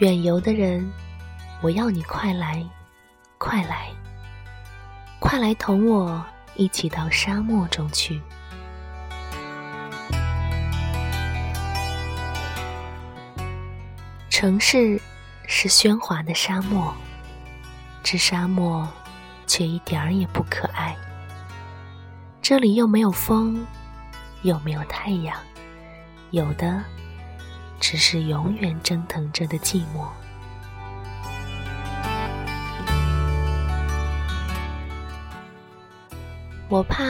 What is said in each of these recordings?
远游的人，我要你快来，快来，快来同我一起到沙漠中去。城市是喧哗的沙漠，这沙漠却一点儿也不可爱。这里又没有风，又没有太阳，有的只是永远蒸腾着的寂寞。我怕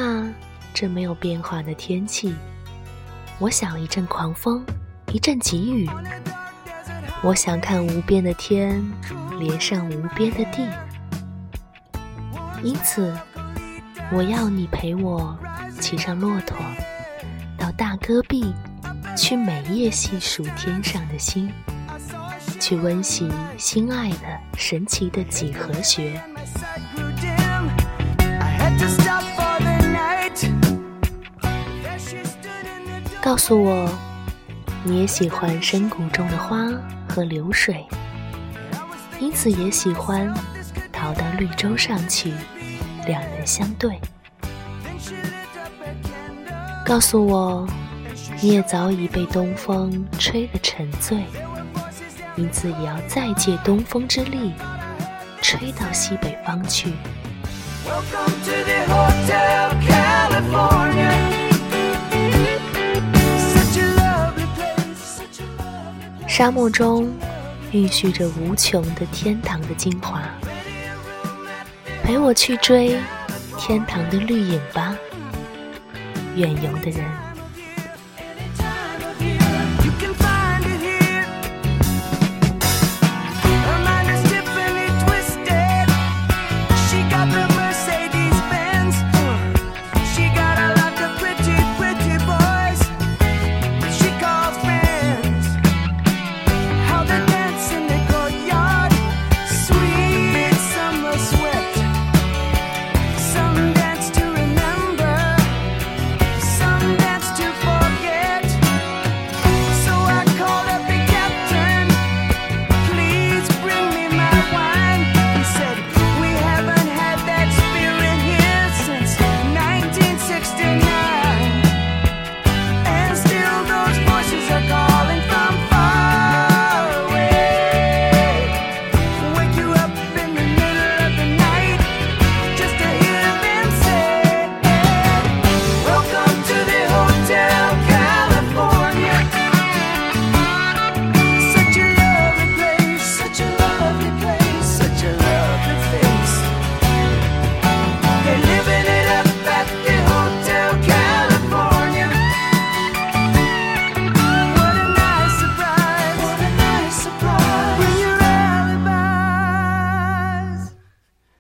这没有变化的天气，我想一阵狂风，一阵急雨。我想看无边的天连上无边的地，因此我要你陪我骑上骆驼，到大戈壁去每夜细数天上的星，去温习心爱的神奇的几何学。告诉我，你也喜欢深谷中的花。和流水，因此也喜欢逃到绿洲上去，两人相对。告诉我，你也早已被东风吹得沉醉，因此也要再借东风之力，吹到西北方去。沙漠中蕴蓄着无穷的天堂的精华，陪我去追天堂的绿影吧，远游的人。